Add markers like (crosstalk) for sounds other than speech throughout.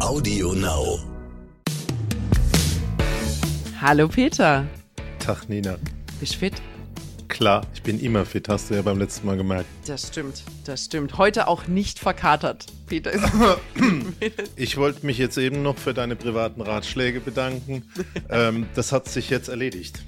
Audio Now. Hallo Peter. Tag Nina. Bist du fit? Klar, ich bin immer fit, hast du ja beim letzten Mal gemerkt. Das stimmt, das stimmt. Heute auch nicht verkatert, Peter. (laughs) Ich wollte mich jetzt eben noch für deine privaten Ratschläge bedanken. (laughs) ähm, das hat sich jetzt erledigt.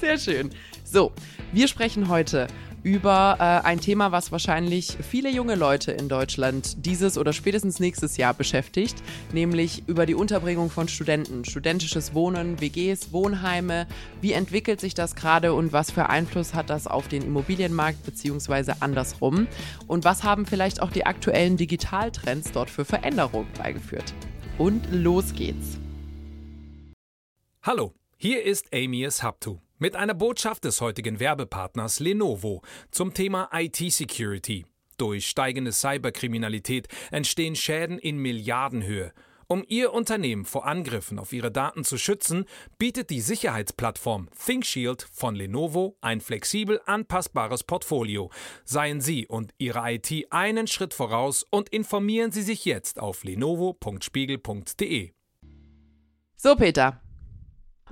Sehr schön. So, wir sprechen heute über äh, ein Thema, was wahrscheinlich viele junge Leute in Deutschland dieses oder spätestens nächstes Jahr beschäftigt, nämlich über die Unterbringung von Studenten, studentisches Wohnen, WGs, Wohnheime. Wie entwickelt sich das gerade und was für Einfluss hat das auf den Immobilienmarkt beziehungsweise andersrum? Und was haben vielleicht auch die aktuellen Digitaltrends dort für Veränderungen beigeführt? Und los geht's. Hallo, hier ist Amias Haptu mit einer Botschaft des heutigen Werbepartners Lenovo zum Thema IT-Security. Durch steigende Cyberkriminalität entstehen Schäden in Milliardenhöhe. Um Ihr Unternehmen vor Angriffen auf Ihre Daten zu schützen, bietet die Sicherheitsplattform ThinkShield von Lenovo ein flexibel anpassbares Portfolio. Seien Sie und Ihre IT einen Schritt voraus und informieren Sie sich jetzt auf lenovo.spiegel.de. So, Peter,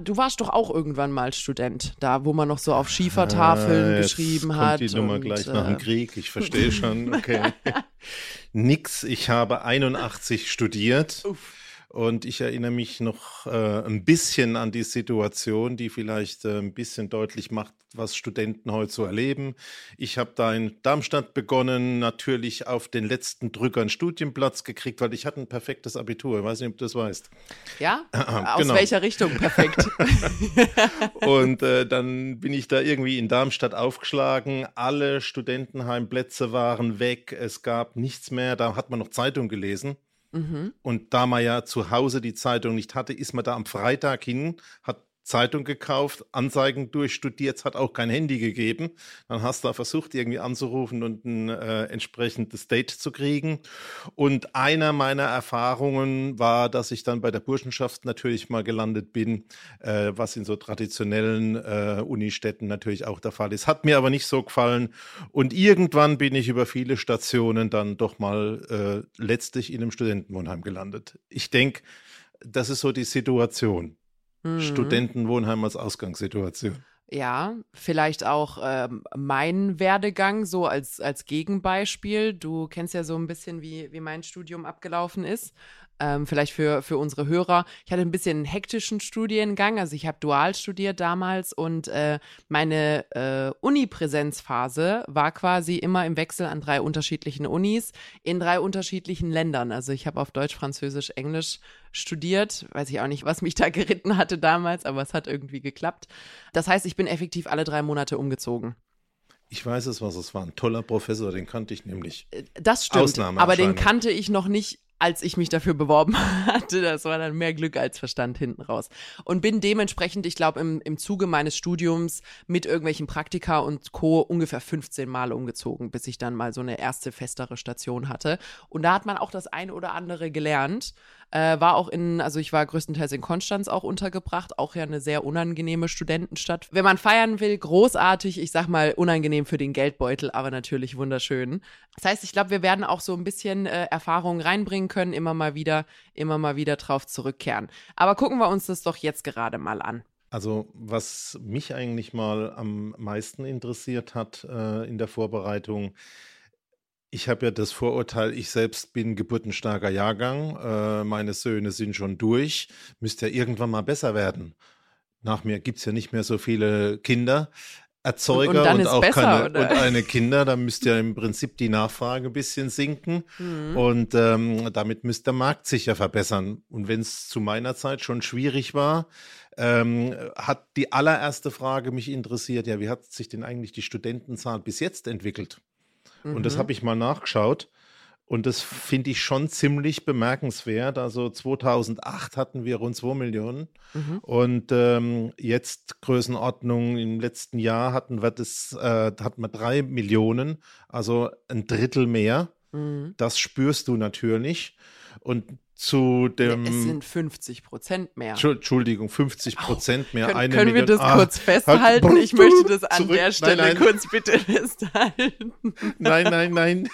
Du warst doch auch irgendwann mal Student, da wo man noch so auf Schiefertafeln Ah, geschrieben kommt hat. die Nummer und, gleich nach äh, dem Krieg. Ich verstehe schon. Okay. (laughs) Nix. Ich habe 81 studiert. Und ich erinnere mich noch äh, ein bisschen an die Situation, die vielleicht äh, ein bisschen deutlich macht, was Studenten heute so erleben. Ich habe da in Darmstadt begonnen, natürlich auf den letzten Drücker einen Studienplatz gekriegt, weil ich hatte ein perfektes Abitur. Ich weiß nicht, ob du das weißt. Ja? (clears throat) Aus genau. welcher Richtung? Perfekt. (laughs) Und äh, dann bin ich da irgendwie in Darmstadt aufgeschlagen. Alle Studentenheimplätze waren weg. Es gab nichts mehr. Da hat man noch Zeitung gelesen. Und da man ja zu Hause die Zeitung nicht hatte, ist man da am Freitag hin, hat Zeitung gekauft, Anzeigen durchstudiert, es hat auch kein Handy gegeben. Dann hast du da versucht, irgendwie anzurufen und ein äh, entsprechendes Date zu kriegen. Und einer meiner Erfahrungen war, dass ich dann bei der Burschenschaft natürlich mal gelandet bin, äh, was in so traditionellen äh, Unistädten natürlich auch der Fall ist. Hat mir aber nicht so gefallen. Und irgendwann bin ich über viele Stationen dann doch mal äh, letztlich in einem Studentenwohnheim gelandet. Ich denke, das ist so die Situation. Studentenwohnheim als Ausgangssituation. Ja, vielleicht auch ähm, mein Werdegang so als, als Gegenbeispiel. Du kennst ja so ein bisschen, wie, wie mein Studium abgelaufen ist. Ähm, vielleicht für, für unsere Hörer. Ich hatte ein bisschen einen hektischen Studiengang. Also ich habe dual studiert damals und äh, meine äh, Uni-Präsenzphase war quasi immer im Wechsel an drei unterschiedlichen Unis in drei unterschiedlichen Ländern. Also ich habe auf Deutsch, Französisch, Englisch studiert. Weiß ich auch nicht, was mich da geritten hatte damals, aber es hat irgendwie geklappt. Das heißt, ich bin effektiv alle drei Monate umgezogen. Ich weiß es, was es war. Ein toller Professor, den kannte ich nämlich. Das stimmt, Ausnahme aber den kannte ich noch nicht, als ich mich dafür beworben (laughs) hatte. Das war dann mehr Glück als Verstand hinten raus. Und bin dementsprechend, ich glaube, im, im Zuge meines Studiums mit irgendwelchen Praktika und Co. ungefähr 15 Mal umgezogen, bis ich dann mal so eine erste festere Station hatte. Und da hat man auch das eine oder andere gelernt. Äh, war auch in, also ich war größtenteils in Konstanz auch untergebracht, auch ja eine sehr unangenehme Studentenstadt. Wenn man feiern will, großartig, ich sag mal unangenehm für den Geldbeutel, aber natürlich wunderschön. Das heißt, ich glaube, wir werden auch so ein bisschen äh, Erfahrungen reinbringen können, immer mal wieder, immer mal wieder drauf zurückkehren. Aber gucken wir uns das doch jetzt gerade mal an. Also, was mich eigentlich mal am meisten interessiert hat äh, in der Vorbereitung, ich habe ja das Vorurteil, ich selbst bin geburtenstarker Jahrgang, äh, meine Söhne sind schon durch, müsste ja irgendwann mal besser werden. Nach mir gibt es ja nicht mehr so viele Kinder. Erzeuger Und- und, und auch besser, keine oder? und eine Kinder, da müsste ja im Prinzip die Nachfrage ein bisschen sinken Mhm. und ähm, damit müsste der Markt sich ja verbessern. Und wenn es zu meiner Zeit schon schwierig war, ähm, hat die allererste Frage mich interessiert, ja, wie hat sich denn eigentlich die Studentenzahl bis jetzt entwickelt? Und das Mhm. habe ich mal nachgeschaut. Und das finde ich schon ziemlich bemerkenswert. Also 2008 hatten wir rund 2 Millionen. Mhm. Und ähm, jetzt Größenordnung im letzten Jahr hatten wir das, äh, hatten wir 3 Millionen, also ein Drittel mehr. Mhm. Das spürst du natürlich. Und zu dem. es sind 50 Prozent mehr. Entschu- Entschuldigung, 50 Prozent mehr. Können, eine können wir das Ah, kurz festhalten? halt- Ich möchte (laughs) das an Zurück. der Stelle nein, nein, kurz bitte (laughs) festhalten. Nein, nein, nein.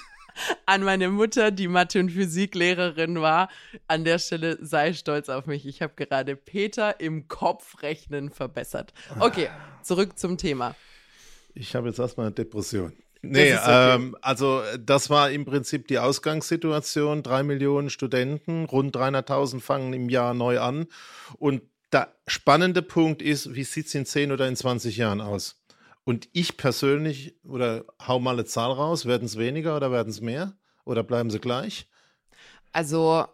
An meine Mutter, die Mathe- und Physiklehrerin war. An der Stelle sei stolz auf mich. Ich habe gerade Peter im Kopfrechnen verbessert. Okay, zurück zum Thema. Ich habe jetzt erstmal eine Depression. Nee, okay. ähm, also das war im Prinzip die Ausgangssituation. Drei Millionen Studenten, rund 300.000 fangen im Jahr neu an. Und der spannende Punkt ist, wie sieht es in 10 oder in 20 Jahren aus? Und ich persönlich, oder hau mal eine Zahl raus, werden es weniger oder werden es mehr? Oder bleiben sie gleich? Also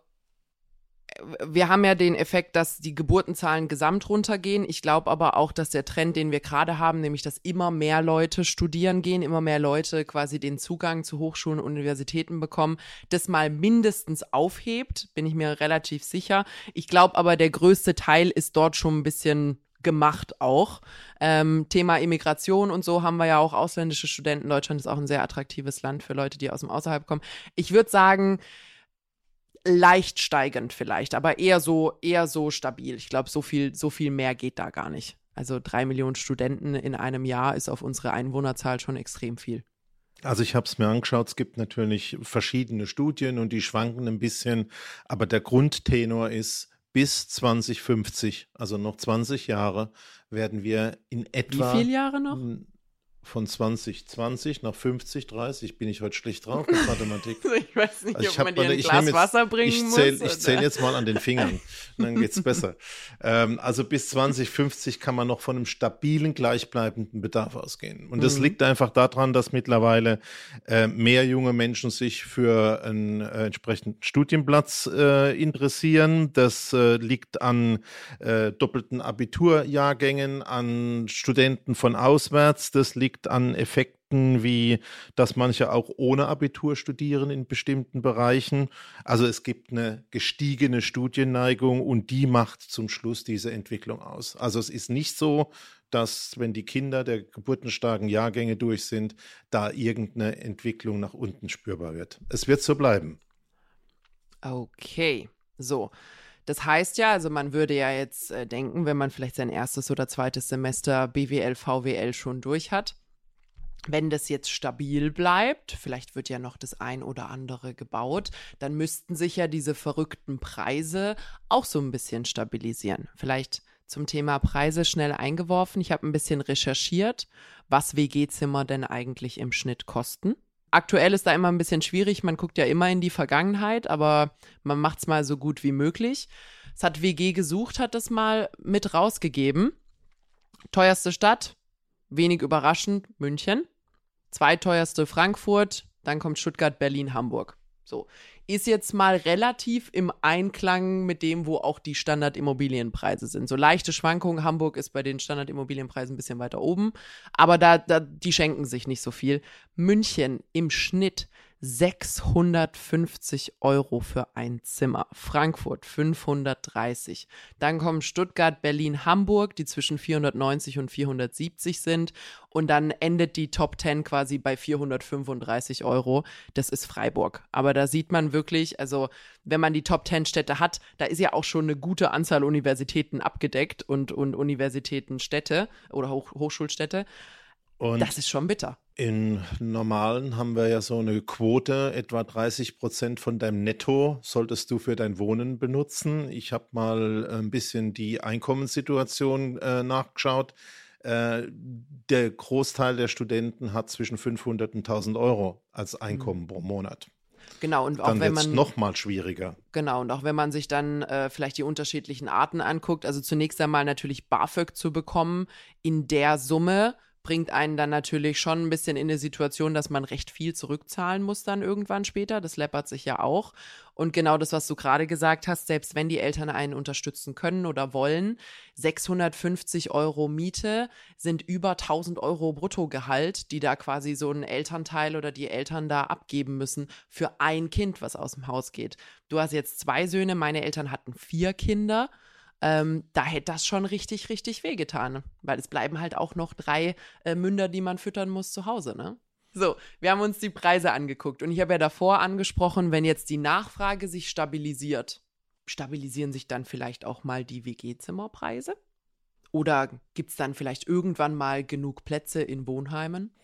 wir haben ja den Effekt, dass die Geburtenzahlen gesamt runtergehen. Ich glaube aber auch, dass der Trend, den wir gerade haben, nämlich dass immer mehr Leute studieren gehen, immer mehr Leute quasi den Zugang zu Hochschulen und Universitäten bekommen, das mal mindestens aufhebt, bin ich mir relativ sicher. Ich glaube aber, der größte Teil ist dort schon ein bisschen gemacht auch. Ähm, Thema Immigration und so haben wir ja auch ausländische Studenten. Deutschland ist auch ein sehr attraktives Land für Leute, die aus dem Außerhalb kommen. Ich würde sagen, leicht steigend vielleicht, aber eher so, eher so stabil. Ich glaube, so viel, so viel mehr geht da gar nicht. Also drei Millionen Studenten in einem Jahr ist auf unsere Einwohnerzahl schon extrem viel. Also ich habe es mir angeschaut, es gibt natürlich verschiedene Studien und die schwanken ein bisschen, aber der Grundtenor ist, bis 2050, also noch 20 Jahre, werden wir in etwa. Wie viele Jahre noch? Von 2020 nach 50, 30 bin ich heute schlecht drauf mit (laughs) Mathematik. ich weiß nicht, also ich ob man dir ein Glas jetzt, Wasser bringen ich zähl, muss. Ich zähle jetzt mal an den Fingern, dann geht es besser. (laughs) Ähm, also bis 2050 kann man noch von einem stabilen, gleichbleibenden Bedarf ausgehen. Und das mhm. liegt einfach daran, dass mittlerweile äh, mehr junge Menschen sich für einen äh, entsprechenden Studienplatz äh, interessieren. Das äh, liegt an äh, doppelten Abiturjahrgängen, an Studenten von auswärts. Das liegt liegt an Effekten wie, dass manche auch ohne Abitur studieren in bestimmten Bereichen. Also es gibt eine gestiegene Studienneigung und die macht zum Schluss diese Entwicklung aus. Also es ist nicht so, dass wenn die Kinder der geburtenstarken Jahrgänge durch sind, da irgendeine Entwicklung nach unten spürbar wird. Es wird so bleiben. Okay, so. Das heißt ja, also man würde ja jetzt äh, denken, wenn man vielleicht sein erstes oder zweites Semester BWL, VWL schon durch hat, wenn das jetzt stabil bleibt, vielleicht wird ja noch das ein oder andere gebaut, dann müssten sich ja diese verrückten Preise auch so ein bisschen stabilisieren. Vielleicht zum Thema Preise schnell eingeworfen. Ich habe ein bisschen recherchiert, was WG-Zimmer denn eigentlich im Schnitt kosten. Aktuell ist da immer ein bisschen schwierig, man guckt ja immer in die Vergangenheit, aber man macht es mal so gut wie möglich. Es hat WG gesucht, hat das mal mit rausgegeben. Teuerste Stadt, wenig überraschend, München. Zweiteuerste Frankfurt, dann kommt Stuttgart, Berlin, Hamburg. So. Ist jetzt mal relativ im Einklang mit dem, wo auch die Standardimmobilienpreise sind. So leichte Schwankungen. Hamburg ist bei den Standardimmobilienpreisen ein bisschen weiter oben. Aber da, da, die schenken sich nicht so viel. München im Schnitt 650 Euro für ein Zimmer. Frankfurt 530. Dann kommen Stuttgart, Berlin, Hamburg, die zwischen 490 und 470 sind. Und dann endet die Top 10 quasi bei 435 Euro. Das ist Freiburg. Aber da sieht man wirklich, also wenn man die Top 10 Städte hat, da ist ja auch schon eine gute Anzahl Universitäten abgedeckt und, und Universitätenstädte oder Hoch Hochschulstädte. Und das ist schon bitter. In normalen haben wir ja so eine Quote, etwa 30 Prozent von deinem Netto solltest du für dein Wohnen benutzen. Ich habe mal ein bisschen die Einkommenssituation äh, nachgeschaut. Äh, der Großteil der Studenten hat zwischen 500 und 1000 Euro als Einkommen mhm. pro Monat. Genau, und auch dann wenn man. noch mal schwieriger. Genau, und auch wenn man sich dann äh, vielleicht die unterschiedlichen Arten anguckt, also zunächst einmal natürlich BAföG zu bekommen, in der Summe bringt einen dann natürlich schon ein bisschen in eine Situation, dass man recht viel zurückzahlen muss dann irgendwann später. Das läppert sich ja auch. Und genau das, was du gerade gesagt hast, selbst wenn die Eltern einen unterstützen können oder wollen, 650 Euro Miete sind über 1000 Euro Bruttogehalt, die da quasi so ein Elternteil oder die Eltern da abgeben müssen für ein Kind, was aus dem Haus geht. Du hast jetzt zwei Söhne, meine Eltern hatten vier Kinder ähm, da hätte das schon richtig, richtig wehgetan. Weil es bleiben halt auch noch drei äh, Münder, die man füttern muss zu Hause, ne? So, wir haben uns die Preise angeguckt und ich habe ja davor angesprochen, wenn jetzt die Nachfrage sich stabilisiert, stabilisieren sich dann vielleicht auch mal die WG-Zimmerpreise? Oder gibt es dann vielleicht irgendwann mal genug Plätze in Wohnheimen?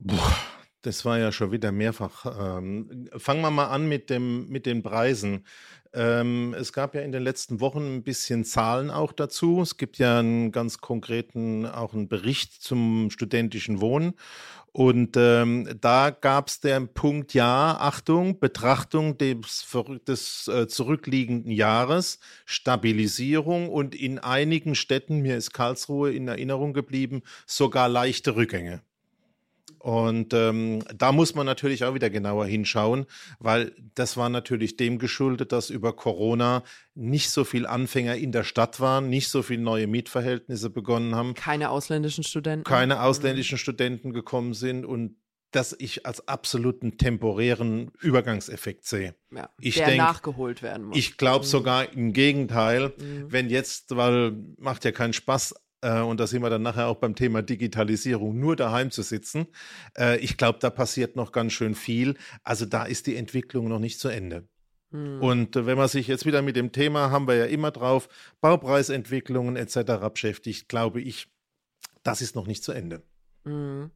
Boah, Das war ja schon wieder mehrfach. Ähm, fangen wir mal an mit, dem, mit den Preisen. Ähm, es gab ja in den letzten Wochen ein bisschen Zahlen auch dazu. Es gibt ja einen ganz konkreten, auch einen Bericht zum studentischen Wohnen. Und ähm, da gab es den Punkt, ja, Achtung, Betrachtung des, des äh, zurückliegenden Jahres, Stabilisierung und in einigen Städten, mir ist Karlsruhe in Erinnerung geblieben, sogar leichte Rückgänge. Und ähm, da muss man natürlich auch wieder genauer hinschauen, weil das war natürlich dem geschuldet, dass über Corona nicht so viel Anfänger in der Stadt waren, nicht so viele neue Mietverhältnisse begonnen haben. Keine ausländischen Studenten. Keine mhm. ausländischen mhm. Studenten gekommen sind und dass ich als absoluten temporären Übergangseffekt sehe. Ja, ich der denk, nachgeholt werden muss. Ich glaube mhm. sogar im Gegenteil, mhm. wenn jetzt, weil macht ja keinen Spaß, äh, und da sind wir dann nachher auch beim Thema Digitalisierung, nur daheim zu sitzen. Äh, ich glaube, da passiert noch ganz schön viel. Also da ist die Entwicklung noch nicht zu Ende. Hm. Und äh, wenn man sich jetzt wieder mit dem Thema, haben wir ja immer drauf, Baupreisentwicklungen etc. beschäftigt, glaube ich, das ist noch nicht zu Ende. Hm.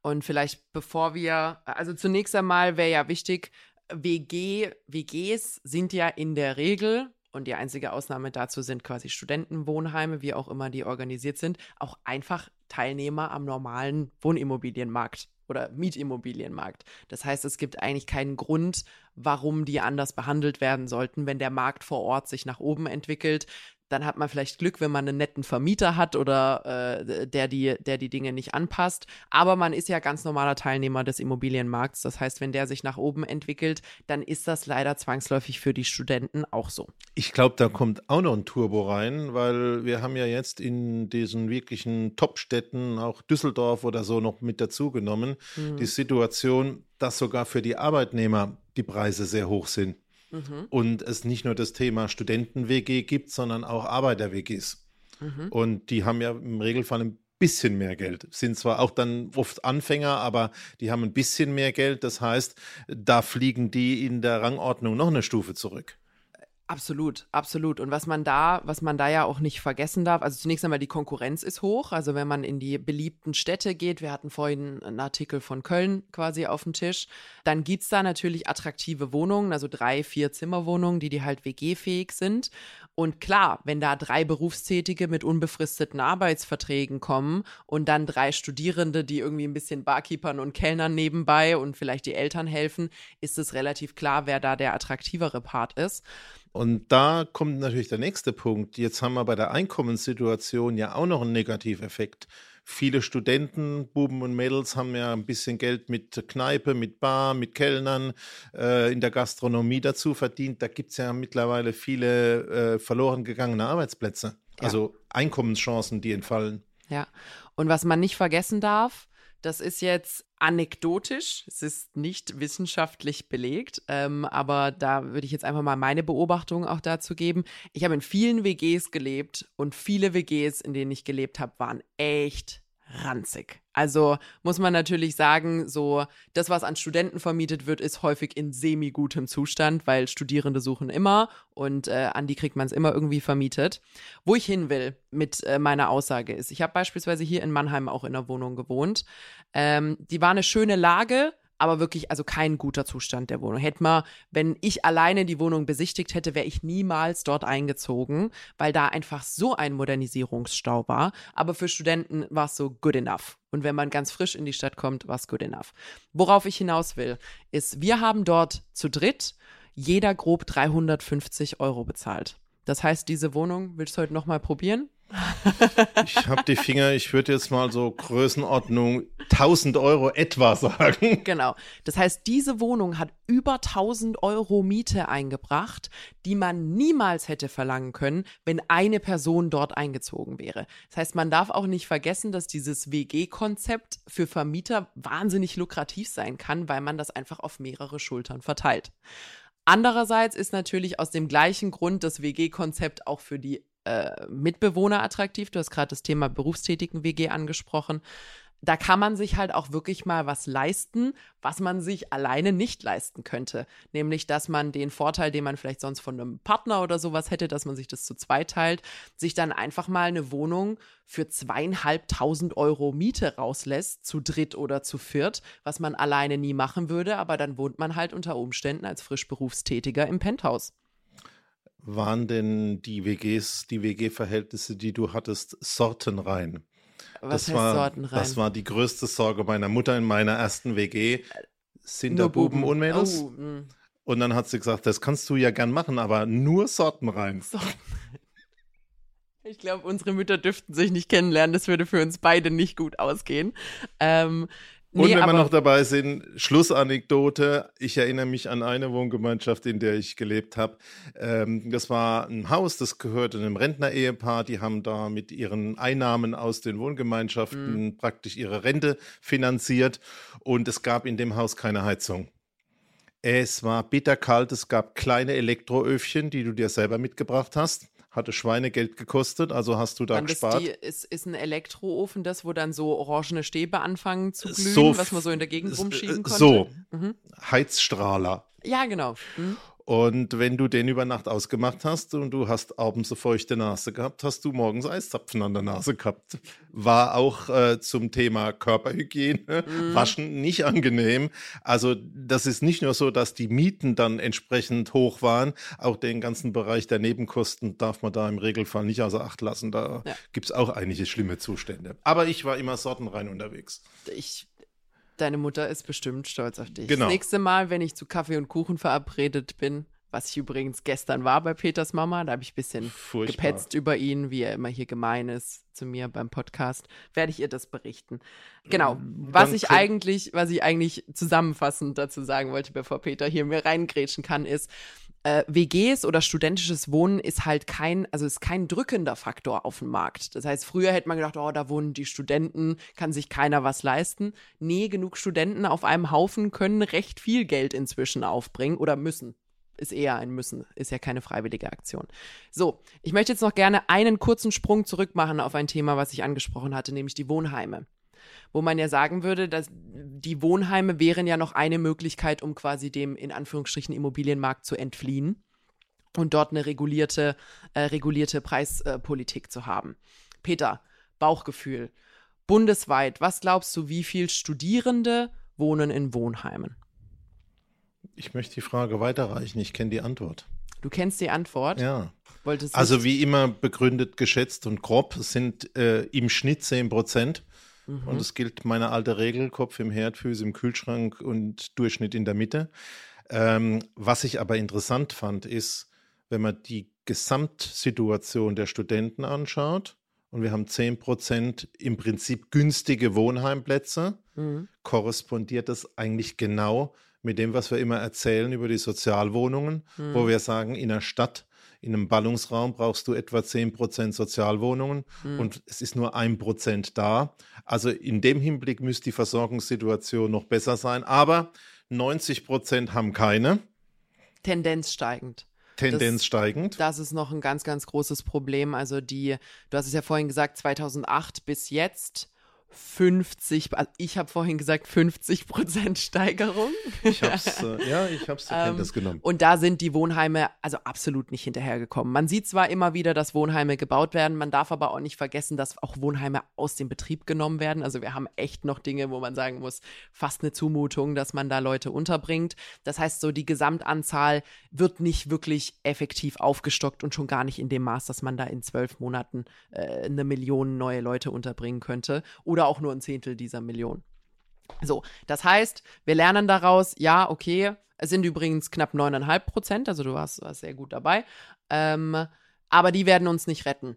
Und vielleicht bevor wir, also zunächst einmal wäre ja wichtig, WG, WGs sind ja in der Regel und die einzige Ausnahme dazu sind quasi Studentenwohnheime, wie auch immer die organisiert sind, auch einfach Teilnehmer am normalen Wohnimmobilienmarkt oder Mietimmobilienmarkt. Das heißt, es gibt eigentlich keinen Grund, warum die anders behandelt werden sollten, wenn der Markt vor Ort sich nach oben entwickelt dann hat man vielleicht Glück, wenn man einen netten Vermieter hat oder äh, der, die, der die Dinge nicht anpasst. Aber man ist ja ganz normaler Teilnehmer des Immobilienmarkts. Das heißt, wenn der sich nach oben entwickelt, dann ist das leider zwangsläufig für die Studenten auch so. Ich glaube, da kommt auch noch ein Turbo rein, weil wir haben ja jetzt in diesen wirklichen Top-Städten, auch Düsseldorf oder so, noch mit dazugenommen, mhm. die Situation, dass sogar für die Arbeitnehmer die Preise sehr hoch sind mhm. und es nicht nur das Thema Studenten-WG gibt, sondern auch Arbeiter-WGs. Mhm. Und die haben ja im Regelfall ein bisschen mehr Geld. Sind zwar auch dann oft Anfänger, aber die haben ein bisschen mehr Geld. Das heißt, da fliegen die in der Rangordnung noch eine Stufe zurück. Absolut, absolut. Und was man da, was man da ja auch nicht vergessen darf, also zunächst einmal die Konkurrenz ist hoch. Also wenn man in die beliebten Städte geht, wir hatten vorhin einen Artikel von Köln quasi auf dem Tisch, dann gibt es da natürlich attraktive Wohnungen, also drei, vier Zimmerwohnungen, die die halt WG-fähig sind. Und klar, wenn da drei Berufstätige mit unbefristeten Arbeitsverträgen kommen und dann drei Studierende, die irgendwie ein bisschen Barkeepern und Kellnern nebenbei und vielleicht die Eltern helfen, ist es relativ klar, wer da der attraktivere Part ist. Und da kommt natürlich der nächste Punkt. Jetzt haben wir bei der Einkommenssituation ja auch noch einen Negativeffekt. Viele Studenten, Buben und Mädels, haben ja ein bisschen Geld mit Kneipe, mit Bar, mit Kellnern äh, in der Gastronomie dazu verdient. Da gibt es ja mittlerweile viele äh, verloren gegangene Arbeitsplätze. Ja. Also Einkommenschancen, die entfallen. Ja, und was man nicht vergessen darf, das ist jetzt anekdotisch, es ist nicht wissenschaftlich belegt, ähm, aber da würde ich jetzt einfach mal meine Beobachtung auch dazu geben. Ich habe in vielen WGs gelebt und viele WGs, in denen ich gelebt habe, waren echt ranzig. Also muss man natürlich sagen, so das, was an Studenten vermietet wird, ist häufig in semi-gutem Zustand, weil Studierende suchen immer und äh, an die kriegt man es immer irgendwie vermietet. Wo ich hin will mit äh, meiner Aussage ist, ich habe beispielsweise hier in Mannheim auch in einer Wohnung gewohnt. Ähm, die war eine schöne Lage, aber wirklich, also kein guter Zustand der Wohnung. Hätte man, wenn ich alleine die Wohnung besichtigt hätte, wäre ich niemals dort eingezogen, weil da einfach so ein Modernisierungsstau war. Aber für Studenten war es so good enough. Und wenn man ganz frisch in die Stadt kommt, war es good enough. Worauf ich hinaus will, ist, wir haben dort zu dritt jeder grob 350 Euro bezahlt. Das heißt, diese Wohnung, willst du heute nochmal probieren? Ich habe die Finger, ich würde jetzt mal so Größenordnung 1000 Euro etwa sagen. Genau. Das heißt, diese Wohnung hat über 1000 Euro Miete eingebracht, die man niemals hätte verlangen können, wenn eine Person dort eingezogen wäre. Das heißt, man darf auch nicht vergessen, dass dieses WG-Konzept für Vermieter wahnsinnig lukrativ sein kann, weil man das einfach auf mehrere Schultern verteilt. Andererseits ist natürlich aus dem gleichen Grund das WG-Konzept auch für die äh, Mitbewohner attraktiv. Du hast gerade das Thema berufstätigen WG angesprochen. da kann man sich halt auch wirklich mal was leisten, was man sich alleine nicht leisten könnte. Nämlich, dass man den Vorteil, den man vielleicht sonst von einem Partner oder sowas hätte, dass man sich das zu zweit teilt, sich dann einfach mal eine Wohnung für zweieinhalbtausend Euro Miete rauslässt, zu dritt oder zu viert, was man alleine nie machen würde, aber dann wohnt man halt unter Umständen als Frischberufstätiger im Penthouse. Waren denn die WGs, die WG-Verhältnisse, die du hattest, sortenrein? Was das heißt war, Sortenrein? Das war die größte Sorge meiner Mutter in meiner ersten WG. Sind da Buben, Buben. und Mädels? Oh, mm. Und dann hat sie gesagt, das kannst du ja gern machen, aber nur sortenrein. Sorten. (laughs) Ich glaube, unsere Mütter dürften sich nicht kennenlernen. Das würde für uns beide nicht gut ausgehen. Ähm, Und nee, wenn wir noch dabei sind, Schlussanekdote. Ich erinnere mich an eine Wohngemeinschaft, in der ich gelebt habe. Ähm, das war ein Haus, das gehörte einem Rentner-Ehepaar. Die haben da mit ihren Einnahmen aus den Wohngemeinschaften Mhm. praktisch ihre Rente finanziert. Und es gab in dem Haus keine Heizung. Es war bitterkalt. Es gab kleine Elektroöfchen, die du dir selber mitgebracht hast. Hatte Schweinegeld gekostet, also hast du da Dann gespart. die, ist, ist ein Elektroofen das, wo dann so orangene Stäbe anfangen zu glühen, So was man so in der Gegend rumschieben äh, konnte? So, Mhm. Heizstrahler. Ja, genau. Mhm. Und wenn du den über Nacht ausgemacht hast und du hast abends eine feuchte Nase gehabt, hast du morgens Eiszapfen an der Nase gehabt. War auch äh, zum Thema Körperhygiene, Mhm. Waschen nicht angenehm. Also das ist nicht nur so, dass die Mieten dann entsprechend hoch waren, auch den ganzen Bereich der Nebenkosten darf man da im Regelfall nicht außer Acht lassen. Da Ja. gibt es auch einige schlimme Zustände. Aber ich war immer sortenrein unterwegs. Ich, deine Mutter ist bestimmt stolz auf dich. Genau. Das nächste Mal, wenn ich zu Kaffee und Kuchen verabredet bin, was ich übrigens gestern war bei Peters Mama, da habe ich ein bisschen Furchtbar. gepetzt über ihn, wie er immer hier gemein ist zu mir beim Podcast, werde ich ihr das berichten. Genau. Was Dann ich eigentlich, was ich eigentlich zusammenfassend dazu sagen wollte, bevor Peter hier mir reingrätschen kann, ist, äh, WGs oder studentisches Wohnen ist halt kein, also ist kein drückender Faktor auf dem Markt. Das heißt, früher hätte man gedacht, oh, da wohnen die Studenten, kann sich keiner was leisten. Nee, genug Studenten auf einem Haufen können recht viel Geld inzwischen aufbringen oder müssen. Ist eher ein Müssen, ist ja keine freiwillige Aktion. So, ich möchte jetzt noch gerne einen kurzen Sprung zurück machen auf ein Thema, was ich angesprochen hatte, nämlich die Wohnheime wo man ja sagen würde, dass die Wohnheime wären ja noch eine Möglichkeit, um quasi dem in Anführungsstrichen Immobilienmarkt zu entfliehen und dort eine regulierte, äh, regulierte Preispolitik zu haben. Peter, Bauchgefühl. Bundesweit, was glaubst du, wie viel Studierende wohnen in Wohnheimen? Ich möchte die Frage weiterreichen. Ich kenne die Antwort. Du kennst die Antwort. Ja. Wolltest Also nicht- wie immer begründet, geschätzt und grob sind äh, im Schnitt 10 Prozent. Und es gilt meine alte Regel, Kopf im Herd, Füße im Kühlschrank und Durchschnitt in der Mitte. Ähm, was ich aber interessant fand, ist, wenn man die Gesamtsituation der Studenten anschaut, und wir haben 10 Prozent im Prinzip günstige Wohnheimplätze, Mhm. korrespondiert das eigentlich genau mit dem, was wir immer erzählen über die Sozialwohnungen, wo wir sagen, in der Stadt, in einem Ballungsraum brauchst du etwa 10% Sozialwohnungen und es ist nur ein Prozent da. Also in dem Hinblick müsste die Versorgungssituation noch besser sein, aber 90 Prozent haben keine, Tendenz steigend. Tendenz Das- steigend. Das ist noch ein ganz, ganz großes Problem. Also die, du hast es ja vorhin gesagt, 2008 bis jetzt 50, also ich habe vorhin gesagt 50 Prozent Steigerung. Ich hab's, äh, ja, ich habe Ähm, genommen. Und da sind die Wohnheime also absolut nicht hinterhergekommen. Man sieht zwar immer wieder, dass Wohnheime gebaut werden, man darf aber auch nicht vergessen, dass auch Wohnheime aus dem Betrieb genommen werden. Also wir haben echt noch Dinge, wo man sagen muss, fast eine Zumutung, dass man da Leute unterbringt. Das heißt, so die Gesamtanzahl wird nicht wirklich effektiv aufgestockt und schon gar nicht in dem Maß, dass man da in zwölf Monaten äh, eine Million neue Leute unterbringen könnte oder auch nur ein Zehntel dieser Million. So, das heißt, wir lernen daraus, ja, okay, es sind übrigens knapp 9,5 Prozent, also du warst, warst sehr gut dabei, ähm, aber die werden uns nicht retten.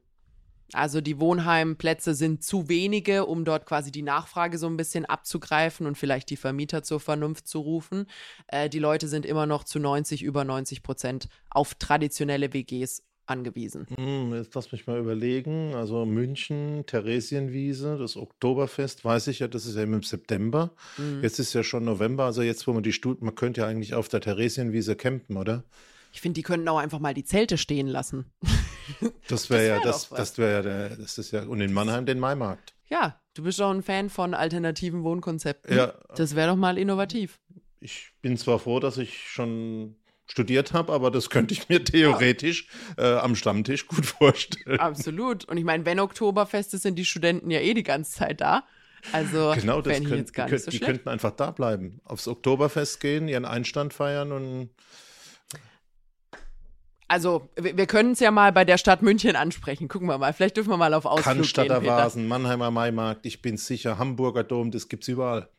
Also die Wohnheimplätze sind zu wenige, um dort quasi die Nachfrage so ein bisschen abzugreifen und vielleicht die Vermieter zur Vernunft zu rufen. Äh, die Leute sind immer noch zu 90, über 90 Prozent auf traditionelle WGs angewiesen. Hm, Jetzt lass mich mal überlegen. Also München, Theresienwiese, das Oktoberfest, weiß ich ja, das ist ja im September. Mhm. Jetzt ist ja schon November, also jetzt, wo man die Studien, man könnte ja eigentlich auf der Theresienwiese campen, oder? Ich finde, die könnten auch einfach mal die Zelte stehen lassen. (laughs) Das wäre ja, wär das, doch was. das wäre ja der, das ist ja, und in Mannheim den Maimarkt. Ja, Du bist doch ein Fan von alternativen Wohnkonzepten. Ja. Das wäre doch mal innovativ. Ich bin zwar froh, dass ich schon studiert habe, aber das könnte ich mir theoretisch äh, am Stammtisch gut vorstellen. Absolut. Und ich meine, wenn Oktoberfest ist, sind die Studenten ja eh die ganze Zeit da. Also genau, das könnt, jetzt gar die, nicht so die schlecht. könnten einfach da bleiben, aufs Oktoberfest gehen, ihren Einstand feiern und Also, wir, können es ja mal bei der Stadt München ansprechen. Gucken wir mal. Vielleicht dürfen wir mal auf Ausflug Cannstatter gehen. Vasen, Mannheimer Maimarkt, ich bin sicher, Hamburger Dom, das gibt's überall.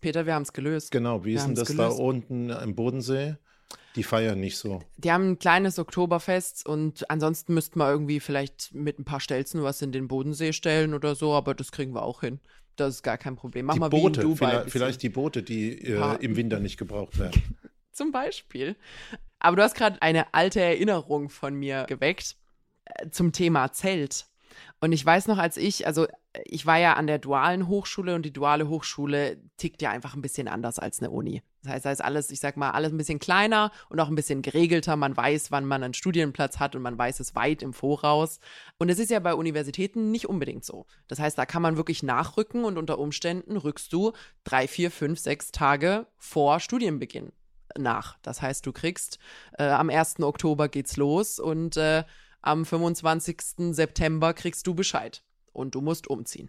Peter, wir haben es gelöst. Genau, wie Wir ist denn das da gelöst. unten im Bodensee? Die feiern nicht so. Die haben ein kleines Oktoberfest und ansonsten müssten wir irgendwie vielleicht mit ein paar Stelzen was in den Bodensee stellen oder so, aber das kriegen wir auch hin. Das ist gar kein Problem. Mach die mal Boote, wie in Dubai. vielleicht, die Boote, die äh, im Winter nicht gebraucht werden. (laughs) Zum Beispiel. Aber du hast gerade eine alte Erinnerung von mir geweckt äh, zum Thema Zelt. Und ich weiß noch, als ich, also ich war ja an der dualen Hochschule und die duale Hochschule tickt ja einfach ein bisschen anders als eine Uni. Das heißt, da ist alles, ich sag mal, alles ein bisschen kleiner und auch ein bisschen geregelter. Man weiß, wann man einen Studienplatz hat und man weiß es weit im Voraus. Und es ist ja bei Universitäten nicht unbedingt so. Das heißt, da kann man wirklich nachrücken und unter Umständen rückst du drei, vier, fünf, sechs Tage vor Studienbeginn nach. Das heißt, du kriegst äh, am 1. Oktober geht's los und äh, am 25. September kriegst du Bescheid und du musst umziehen.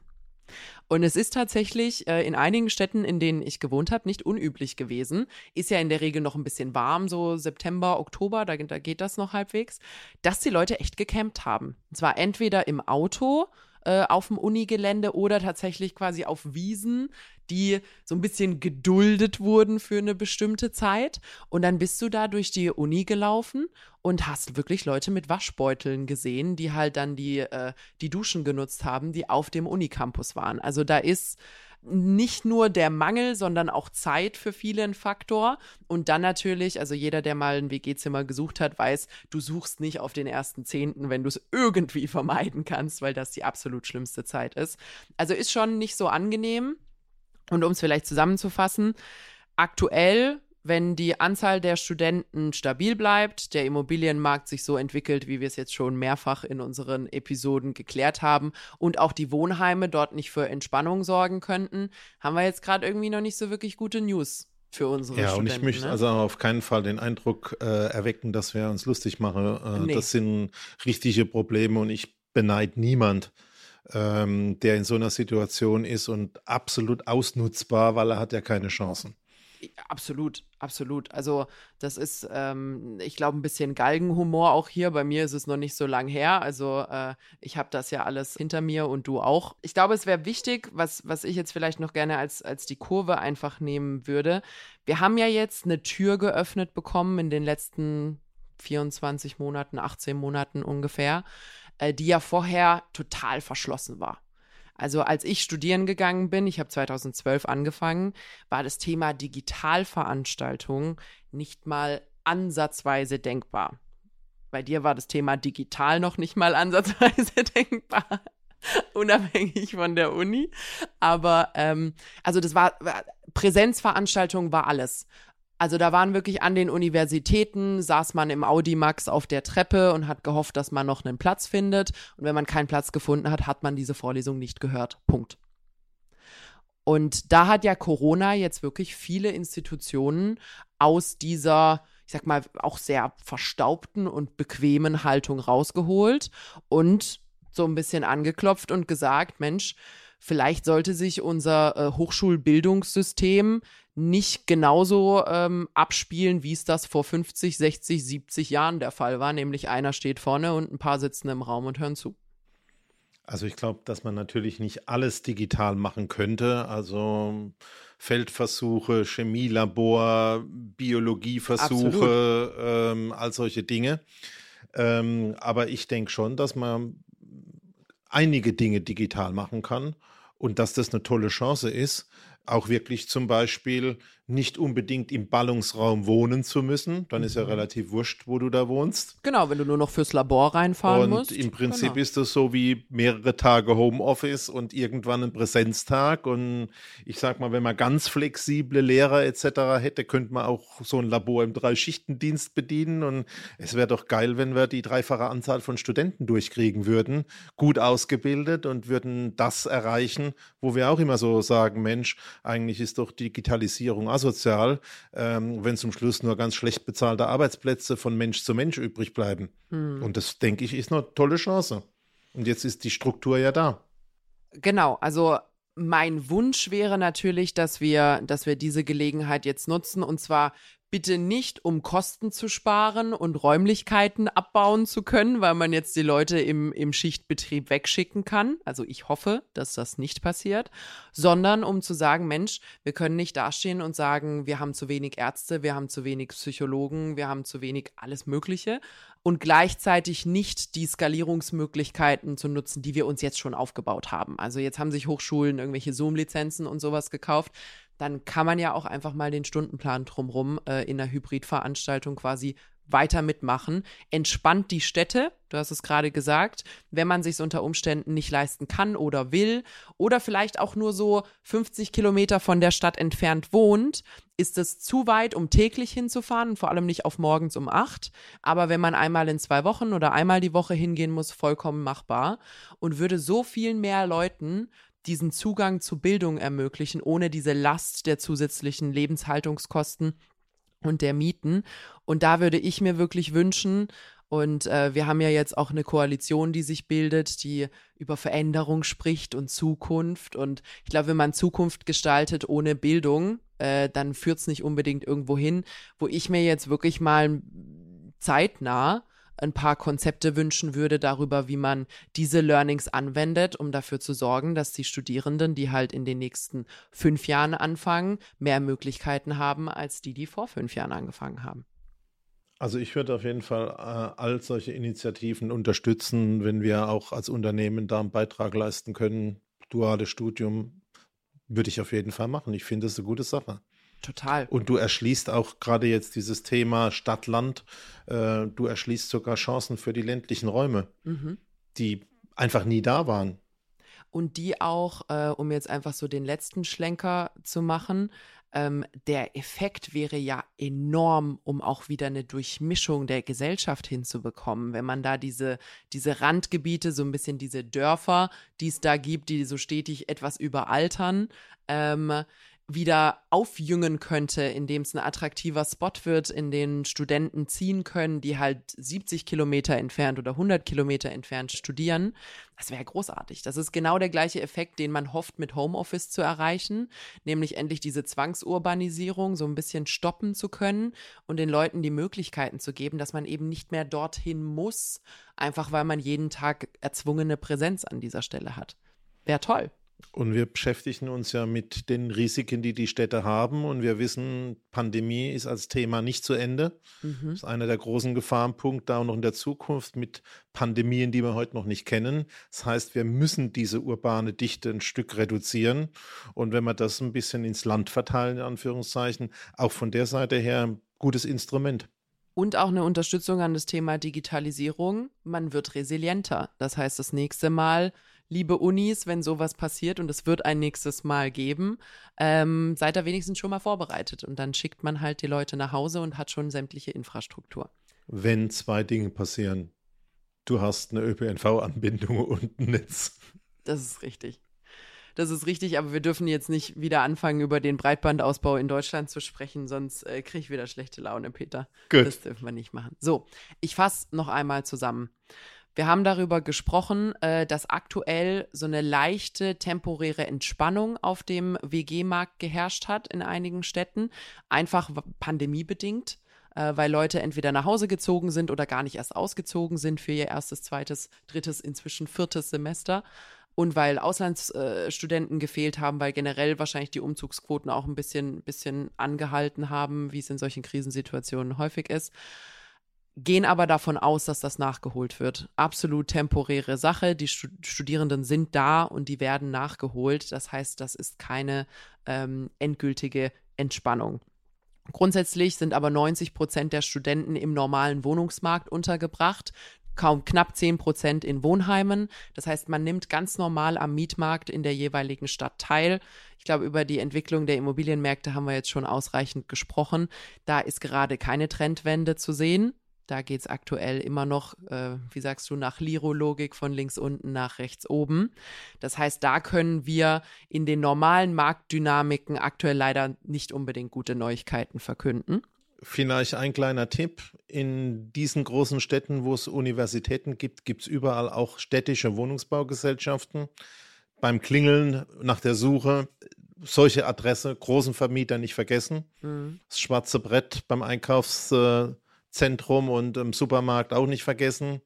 Und es ist tatsächlich äh, in einigen Städten, in denen ich gewohnt habe, nicht unüblich gewesen. Ist ja in der Regel noch ein bisschen warm, so September, Oktober, da, da geht das noch halbwegs, dass die Leute echt gecampt haben. Und zwar entweder im Auto äh, auf dem Unigelände oder tatsächlich quasi auf Wiesen, die so ein bisschen geduldet wurden für eine bestimmte Zeit. Und dann bist du da durch die Uni gelaufen und hast wirklich Leute mit Waschbeuteln gesehen, die halt dann die, äh, die Duschen genutzt haben, die auf dem Unicampus waren. Also da ist nicht nur der Mangel, sondern auch Zeit für viele ein Faktor. Und dann natürlich, also jeder, der mal ein WG-Zimmer gesucht hat, weiß, du suchst nicht auf den ersten Zehnten, wenn du es irgendwie (laughs) vermeiden kannst, weil das die absolut schlimmste Zeit ist. Also ist schon nicht so angenehm. Und um es vielleicht zusammenzufassen, aktuell, wenn die Anzahl der Studenten stabil bleibt, der Immobilienmarkt sich so entwickelt, wie wir es jetzt schon mehrfach in unseren Episoden geklärt haben und auch die Wohnheime dort nicht für Entspannung sorgen könnten, haben wir jetzt gerade irgendwie noch nicht so wirklich gute News für unsere Ja, und Studenten. ich möchte ne? also auf keinen Fall den Eindruck äh, erwecken, dass wir uns lustig machen. Äh, Nee. Das sind richtige Probleme und ich beneide niemand, ähm, der in so einer Situation ist und absolut ausnutzbar, weil er hat ja keine Chancen. Absolut, absolut. Also das ist, ähm, ich glaube, ein bisschen Galgenhumor auch hier. Bei mir ist es noch nicht so lang her. Also äh, ich habe das ja alles hinter mir und du auch. Ich glaube, es wäre wichtig, was, was ich jetzt vielleicht noch gerne als, als die Kurve einfach nehmen würde. Wir haben ja jetzt eine Tür geöffnet bekommen in den letzten 24 Monaten, 18 Monaten ungefähr, äh, die ja vorher total verschlossen war. Also als ich studieren gegangen bin, ich habe 2012 angefangen, war das Thema Digitalveranstaltungen nicht mal ansatzweise denkbar. Bei dir war das Thema digital noch nicht mal ansatzweise (laughs) denkbar, unabhängig von der Uni. Aber ähm, also das war, war Präsenzveranstaltung war alles. Also da waren wirklich an den Universitäten, saß man im Audimax auf der Treppe und hat gehofft, dass man noch einen Platz findet. Und wenn man keinen Platz gefunden hat, hat man diese Vorlesung nicht gehört. Punkt. Und da hat ja Corona jetzt wirklich viele Institutionen aus dieser, ich sag mal, auch sehr verstaubten und bequemen Haltung rausgeholt und so ein bisschen angeklopft und gesagt, Mensch, vielleicht sollte sich unser äh, Hochschulbildungssystem nicht genauso ähm, abspielen, wie es das vor 50, 60, 70 Jahren der Fall war, nämlich einer steht vorne und ein paar sitzen im Raum und hören zu. Also ich glaube, dass man natürlich nicht alles digital machen könnte. Also Feldversuche, Chemielabor, Biologieversuche, ähm, all solche Dinge. Ähm, aber ich denke schon, dass man einige Dinge digital machen kann und dass das eine tolle Chance ist, auch wirklich zum Beispiel nicht unbedingt im Ballungsraum wohnen zu müssen. Dann ist ja mhm. relativ wurscht, wo du da wohnst. Genau, wenn du nur noch fürs Labor reinfahren und musst. Und im Prinzip genau. ist das so wie mehrere Tage Homeoffice und irgendwann ein Präsenztag. Und ich sag mal, wenn man ganz flexible Lehrer etc. hätte, könnte man auch so ein Labor im Drei-Schichten-Dienst bedienen. Und es wäre doch geil, wenn wir die dreifache Anzahl von Studenten durchkriegen würden, gut ausgebildet und würden das erreichen, wo wir auch immer so sagen, Mensch, eigentlich ist doch Digitalisierung asozial, ähm, wenn zum Schluss nur ganz schlecht bezahlte Arbeitsplätze von Mensch zu Mensch übrig bleiben. Hm. Und das, denke ich, ist eine tolle Chance. Und jetzt ist die Struktur ja da. Genau, also mein Wunsch wäre natürlich, dass wir, dass wir diese Gelegenheit jetzt nutzen und zwar bitte nicht, um Kosten zu sparen und Räumlichkeiten abbauen zu können, weil man jetzt die Leute im, im Schichtbetrieb wegschicken kann. Also ich hoffe, dass das nicht passiert, sondern um zu sagen, Mensch, wir können nicht dastehen und sagen, wir haben zu wenig Ärzte, wir haben zu wenig Psychologen, wir haben zu wenig alles Mögliche und gleichzeitig nicht die Skalierungsmöglichkeiten zu nutzen, die wir uns jetzt schon aufgebaut haben. Also jetzt haben sich Hochschulen irgendwelche Zoom-Lizenzen und sowas gekauft dann kann man ja auch einfach mal den Stundenplan drumherum äh, in der Hybridveranstaltung quasi weiter mitmachen. Entspannt die Städte, du hast es gerade gesagt, wenn man sich unter Umständen nicht leisten kann oder will oder vielleicht auch nur so 50 Kilometer von der Stadt entfernt wohnt, ist es zu weit, um täglich hinzufahren, vor allem nicht auf morgens um acht. Aber wenn man einmal in zwei Wochen oder einmal die Woche hingehen muss, vollkommen machbar und würde so vielen mehr Leuten diesen Zugang zu Bildung ermöglichen, ohne diese Last der zusätzlichen Lebenshaltungskosten und der Mieten. Und da würde ich mir wirklich wünschen, und äh, wir haben ja jetzt auch eine Koalition, die sich bildet, die über Veränderung spricht und Zukunft. Und ich glaube, wenn man Zukunft gestaltet ohne Bildung, äh, dann führt es nicht unbedingt irgendwo hin, wo ich mir jetzt wirklich mal zeitnah ein paar Konzepte wünschen würde darüber, wie man diese Learnings anwendet, um dafür zu sorgen, dass die Studierenden, die halt in den nächsten fünf Jahren anfangen, mehr Möglichkeiten haben als die, die vor fünf Jahren angefangen haben. Also ich würde auf jeden Fall äh, all solche Initiativen unterstützen, wenn wir auch als Unternehmen da einen Beitrag leisten können. Duales Studium würde ich auf jeden Fall machen. Ich finde es eine gute Sache. Total. Und du erschließt auch gerade jetzt dieses Thema Stadt-Land, äh, du erschließt sogar Chancen für die ländlichen Räume, mhm. die einfach nie da waren. Und die auch, äh, um jetzt einfach so den letzten Schlenker zu machen, ähm, der Effekt wäre ja enorm, um auch wieder eine Durchmischung der Gesellschaft hinzubekommen. Wenn man da diese, diese Randgebiete, so ein bisschen diese Dörfer, die es da gibt, die so stetig etwas überaltern, ähm, wieder aufjüngen könnte, indem es ein attraktiver Spot wird, in den Studenten ziehen können, die halt 70 Kilometer entfernt oder 100 Kilometer entfernt studieren. Das wäre großartig. Das ist genau der gleiche Effekt, den man hofft, mit Homeoffice zu erreichen, nämlich endlich diese Zwangsurbanisierung so ein bisschen stoppen zu können und den Leuten die Möglichkeiten zu geben, dass man eben nicht mehr dorthin muss, einfach weil man jeden Tag erzwungene Präsenz an dieser Stelle hat. Wäre toll. Und wir beschäftigen uns ja mit den Risiken, die die Städte haben. Und wir wissen, Pandemie ist als Thema nicht zu Ende. Mhm. Das ist einer der großen Gefahrenpunkte auch noch in der Zukunft mit Pandemien, die wir heute noch nicht kennen. Das heißt, wir müssen diese urbane Dichte ein Stück reduzieren. Und wenn wir das ein bisschen ins Land verteilen, in Anführungszeichen, auch von der Seite her ein gutes Instrument. Und auch eine Unterstützung an das Thema Digitalisierung. Man wird resilienter. Das heißt, das nächste Mal liebe Unis, wenn sowas passiert und es wird ein nächstes Mal geben, ähm, seid da wenigstens schon mal vorbereitet. Und dann schickt man halt die Leute nach Hause und hat schon sämtliche Infrastruktur. Wenn zwei Dinge passieren, du hast eine ÖPNV-Anbindung und ein Netz. Das ist richtig. Das ist richtig, aber wir dürfen jetzt nicht wieder anfangen, über den Breitbandausbau in Deutschland zu sprechen, sonst äh, kriege ich wieder schlechte Laune, Peter. Gut. Das dürfen wir nicht machen. So, ich fasse noch einmal zusammen. Wir haben darüber gesprochen, äh, dass aktuell so eine leichte temporäre Entspannung auf dem WG-Markt geherrscht hat in einigen Städten, einfach pandemiebedingt, äh, weil Leute entweder nach Hause gezogen sind oder gar nicht erst ausgezogen sind für ihr erstes, zweites, drittes, inzwischen viertes Semester. Und weil Auslandsstudenten äh, gefehlt haben, weil generell wahrscheinlich die Umzugsquoten auch ein bisschen, bisschen angehalten haben, wie es in solchen Krisensituationen häufig ist gehen aber davon aus, dass das nachgeholt wird. Absolut temporäre Sache. Die Studierenden sind da und die werden nachgeholt. Das heißt, das ist keine ähm, endgültige Entspannung. Grundsätzlich sind aber 90 Prozent der Studenten im normalen Wohnungsmarkt untergebracht kaum knapp 10 Prozent in Wohnheimen. Das heißt, man nimmt ganz normal am Mietmarkt in der jeweiligen Stadt teil. Ich glaube, über die Entwicklung der Immobilienmärkte haben wir jetzt schon ausreichend gesprochen. Da ist gerade keine Trendwende zu sehen. Da geht es aktuell immer noch, äh, wie sagst du, nach Liro-Logik von links unten nach rechts oben. Das heißt, da können wir in den normalen Marktdynamiken aktuell leider nicht unbedingt gute Neuigkeiten verkünden. Vielleicht ein kleiner Tipp. In diesen großen Städten, wo es Universitäten gibt, gibt es überall auch städtische Wohnungsbaugesellschaften. Beim Klingeln nach der Suche solche Adresse, großen Vermieter nicht vergessen. Mhm. Das schwarze Brett beim Einkaufszentrum und im Supermarkt auch nicht vergessen.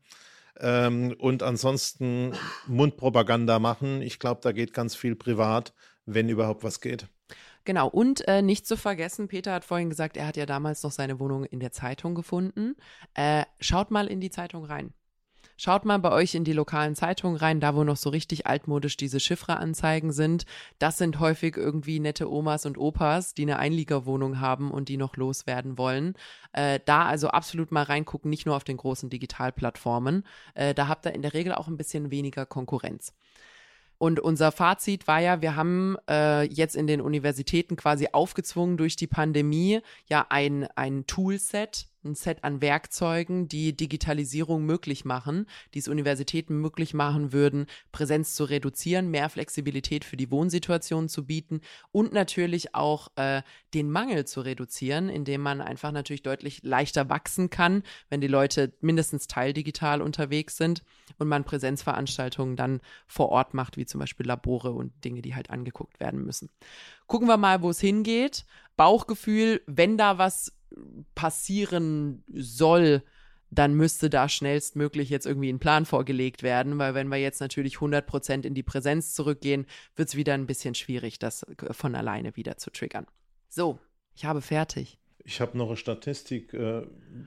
Ähm, und ansonsten Mundpropaganda machen. Ich glaube, da geht ganz viel privat, wenn überhaupt was geht. Genau, und äh, nicht zu vergessen, Peter hat vorhin gesagt, er hat ja damals noch seine Wohnung in der Zeitung gefunden. Äh, schaut mal in die Zeitung rein. Schaut mal bei euch in die lokalen Zeitungen rein, da wo noch so richtig altmodisch diese Chiffre-Anzeigen sind. Das sind häufig irgendwie nette Omas und Opas, die eine Einliegerwohnung haben und die noch loswerden wollen. Äh, da also absolut mal reingucken, nicht nur auf den großen Digitalplattformen. Äh, da habt ihr in der Regel auch ein bisschen weniger Konkurrenz. Und unser Fazit war ja, wir haben äh, jetzt in den Universitäten quasi aufgezwungen durch die Pandemie ja ein, ein Toolset, ein Set an Werkzeugen, die Digitalisierung möglich machen, die es Universitäten möglich machen würden, Präsenz zu reduzieren, mehr Flexibilität für die Wohnsituation zu bieten und natürlich auch äh, den Mangel zu reduzieren, indem man einfach natürlich deutlich leichter wachsen kann, wenn die Leute mindestens teildigital unterwegs sind und man Präsenzveranstaltungen dann vor Ort macht, wie zum Beispiel Labore und Dinge, die halt angeguckt werden müssen. Gucken wir mal, wo es hingeht. Bauchgefühl, wenn da was passieren soll, dann müsste da schnellstmöglich jetzt irgendwie ein Plan vorgelegt werden, weil wenn wir jetzt natürlich 100 Prozent in die Präsenz zurückgehen, wird es wieder ein bisschen schwierig, das von alleine wieder zu triggern. So, ich habe fertig. Ich habe noch eine Statistik, äh,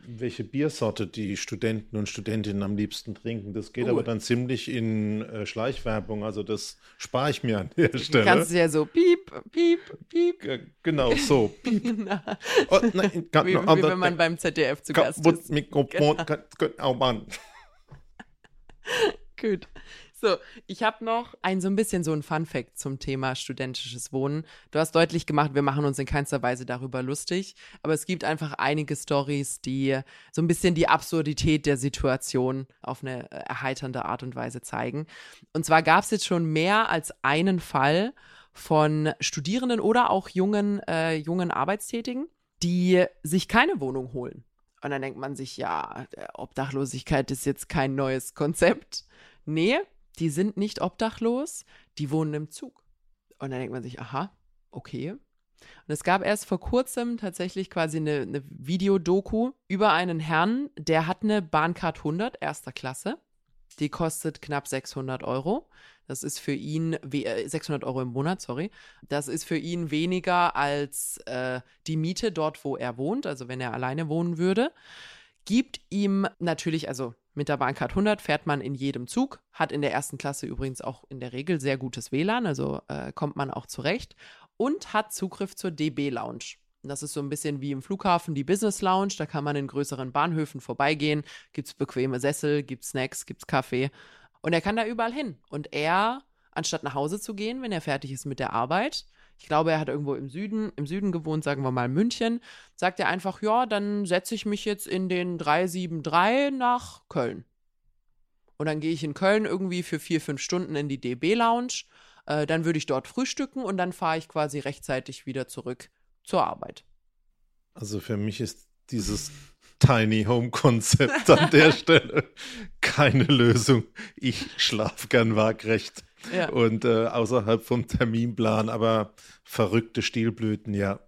welche Biersorte die Studenten und Studentinnen am liebsten trinken. Das geht uh. aber dann ziemlich in äh, Schleichwerbung. Also das spare ich mir an der Stelle. Kannst du ja so piep, piep, piep. Genau, so. Piep. (laughs) oh, nein, wie, wie, wie wenn man beim ZDF zu Gast ist. Mikrofon, genau. oh Mann. (laughs) Gut. So, ich habe noch ein so ein bisschen so ein Fun Fact zum Thema studentisches Wohnen. Du hast deutlich gemacht, wir machen uns in keinster Weise darüber lustig, aber es gibt einfach einige Stories, die so ein bisschen die Absurdität der Situation auf eine äh, erheiternde Art und Weise zeigen. Und zwar gab es jetzt schon mehr als einen Fall von Studierenden oder auch jungen, äh, jungen Arbeitstätigen, die sich keine Wohnung holen. Und dann denkt man sich, ja, Obdachlosigkeit ist jetzt kein neues Konzept. Nee, die sind nicht obdachlos, die wohnen im Zug. Und dann denkt man sich, aha, okay. Und es gab erst vor kurzem tatsächlich quasi eine, eine Videodoku über einen Herrn, der hat eine Bahncard 100 erster Klasse. Die kostet knapp 600 Euro. Das ist für ihn, 600 äh, Euro im Monat, sorry. Das ist für ihn weniger als äh, die Miete dort, wo er wohnt, also wenn er alleine wohnen würde. Gibt ihm natürlich, also mit der Bahncard 100 fährt man in jedem Zug, hat in der ersten Klasse übrigens auch in der Regel sehr gutes WLAN, also äh, kommt man auch zurecht und hat Zugriff zur DB Lounge. Das ist so ein bisschen wie im Flughafen die Business Lounge. Da kann man in größeren Bahnhöfen vorbeigehen. Gibt es bequeme Sessel, gibt es Snacks, gibt es Kaffee. Und er kann da überall hin. Und er, anstatt nach Hause zu gehen, wenn er fertig ist mit der Arbeit, ich glaube, er hat irgendwo im Süden, im Süden gewohnt, sagen wir mal München, sagt er einfach, ja, dann setze ich mich jetzt in den 373 nach Köln. Und dann gehe ich in Köln irgendwie für vier, fünf Stunden in die DB Lounge. Äh, dann würde ich dort frühstücken und dann fahre ich quasi rechtzeitig wieder zurück zur Arbeit. Also für mich ist dieses Tiny Home Konzept an der (laughs) Stelle keine Lösung. Ich schlafe gern waagrecht ja. und äh, außerhalb vom Terminplan, aber verrückte Stilblüten, ja.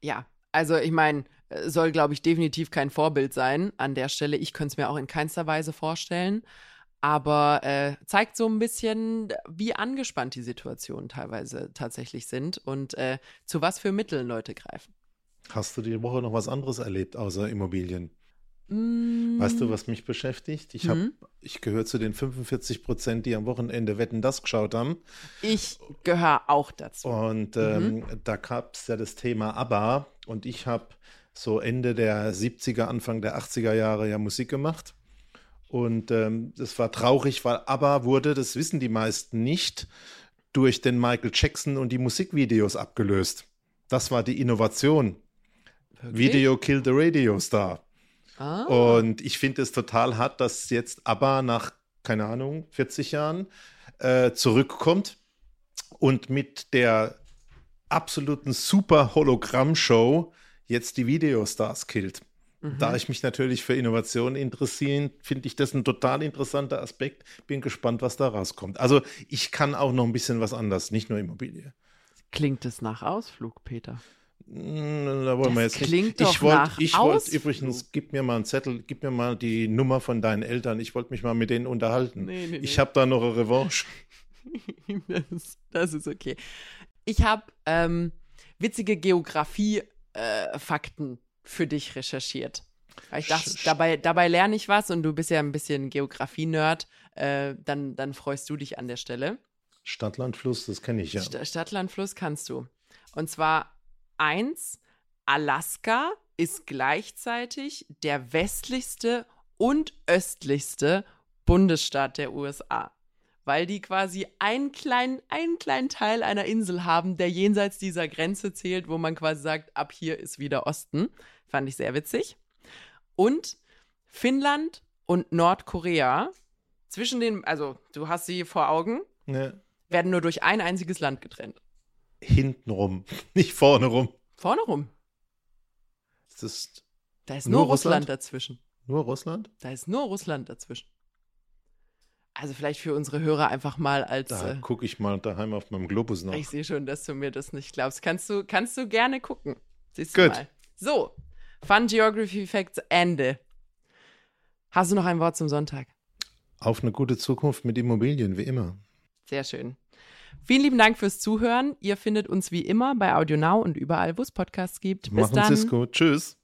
Ja, also ich meine, äh, soll, glaube ich, definitiv kein Vorbild sein an der Stelle. Ich könnte es mir auch in keinster Weise vorstellen. Aber äh, zeigt so ein bisschen, wie angespannt die Situationen teilweise tatsächlich sind und äh, zu was für Mitteln Leute greifen. Hast du die Woche noch was anderes erlebt außer Immobilien? Mm. Weißt du, was mich beschäftigt? Ich, hab, mhm. ich gehöre zu den 45 Prozent, die am Wochenende Wetten das geschaut haben. Ich gehöre auch dazu. Und ähm, mhm. da gab es ja das Thema ABBA und ich habe so Ende der 70er, Anfang der 80er Jahre ja Musik gemacht. Und ähm, das war traurig, weil ABBA wurde, das wissen die meisten nicht, durch den Michael Jackson und die Musikvideos abgelöst. Das war die Innovation. Okay. Video Kill the Radio Star. Ah. Und ich finde es total hart, dass jetzt ABBA nach, keine Ahnung, 40 Jahren äh, zurückkommt und mit der absoluten super Hologramm-Show jetzt die Videostars killt. Mhm. Da ich mich natürlich für Innovation interessiere, finde ich das ein total interessanter Aspekt. Bin gespannt, was da rauskommt. Also ich kann auch noch ein bisschen was anderes, nicht nur Immobilie. Klingt es nach Ausflug, Peter? Hm, da wollen das wir jetzt klingt nicht. Doch ich wollte ich wollt übrigens, gib mir mal einen Zettel, gib mir mal die Nummer von deinen Eltern. Ich wollte mich mal mit denen unterhalten. Nee, nee, ich nee. habe da noch eine Revanche. (laughs) das, das, ist okay. Ich habe ähm, witzige Geografie-Fakten äh, für dich recherchiert. Weil ich dachte, dabei, dabei lerne ich was und du bist ja ein bisschen Geografie-Nerd, äh, dann, dann freust du dich an der Stelle. Stadtlandfluss, das kenne ich ja. St Stadtlandfluss kannst du. Und zwar eins, Alaska ist gleichzeitig der westlichste und östlichste Bundesstaat der USA weil die quasi einen kleinen, einen kleinen Teil einer Insel haben, der jenseits dieser Grenze zählt, wo man quasi sagt, ab hier ist wieder Osten. Fand ich sehr witzig. Und Finnland und Nordkorea, zwischen den, also du hast sie vor Augen, ja. werden nur durch ein einziges Land getrennt. Hintenrum, (laughs) nicht vorne rum. Vorne rum. Das ist da ist nur, nur Russland? Russland dazwischen. Nur Russland? Da ist nur Russland dazwischen. Also vielleicht für unsere Hörer einfach mal als. Da äh, gucke ich mal daheim auf meinem Globus nach. Ich sehe schon, dass du mir das nicht glaubst. Kannst du, kannst du gerne gucken. Siehst du Good. mal. So, Fun Geography Facts Ende. Hast du noch ein Wort zum Sonntag? Auf eine gute Zukunft mit Immobilien, wie immer. Sehr schön. Vielen lieben Dank fürs Zuhören. Ihr findet uns wie immer bei AudioNow und überall, wo es Podcasts gibt. Bis Machen dann. Cisco. Tschüss.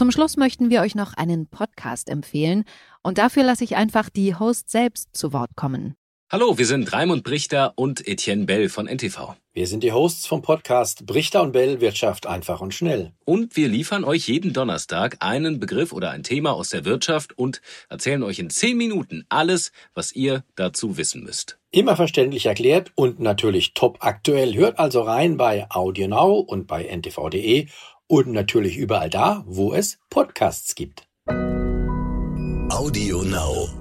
Zum Schluss möchten wir euch noch einen Podcast empfehlen und dafür lasse ich einfach die Host selbst zu Wort kommen. Hallo, wir sind Raimund Brichter und Etienne Bell von NTV. Wir sind die Hosts vom Podcast Brichter und Bell Wirtschaft einfach und schnell. Und wir liefern euch jeden Donnerstag einen Begriff oder ein Thema aus der Wirtschaft und erzählen euch in zehn Minuten alles, was ihr dazu wissen müsst. Immer verständlich erklärt und natürlich top aktuell. Hört also rein bei AudioNow und bei ntv.de und natürlich überall da, wo es Podcasts gibt. Audio Now.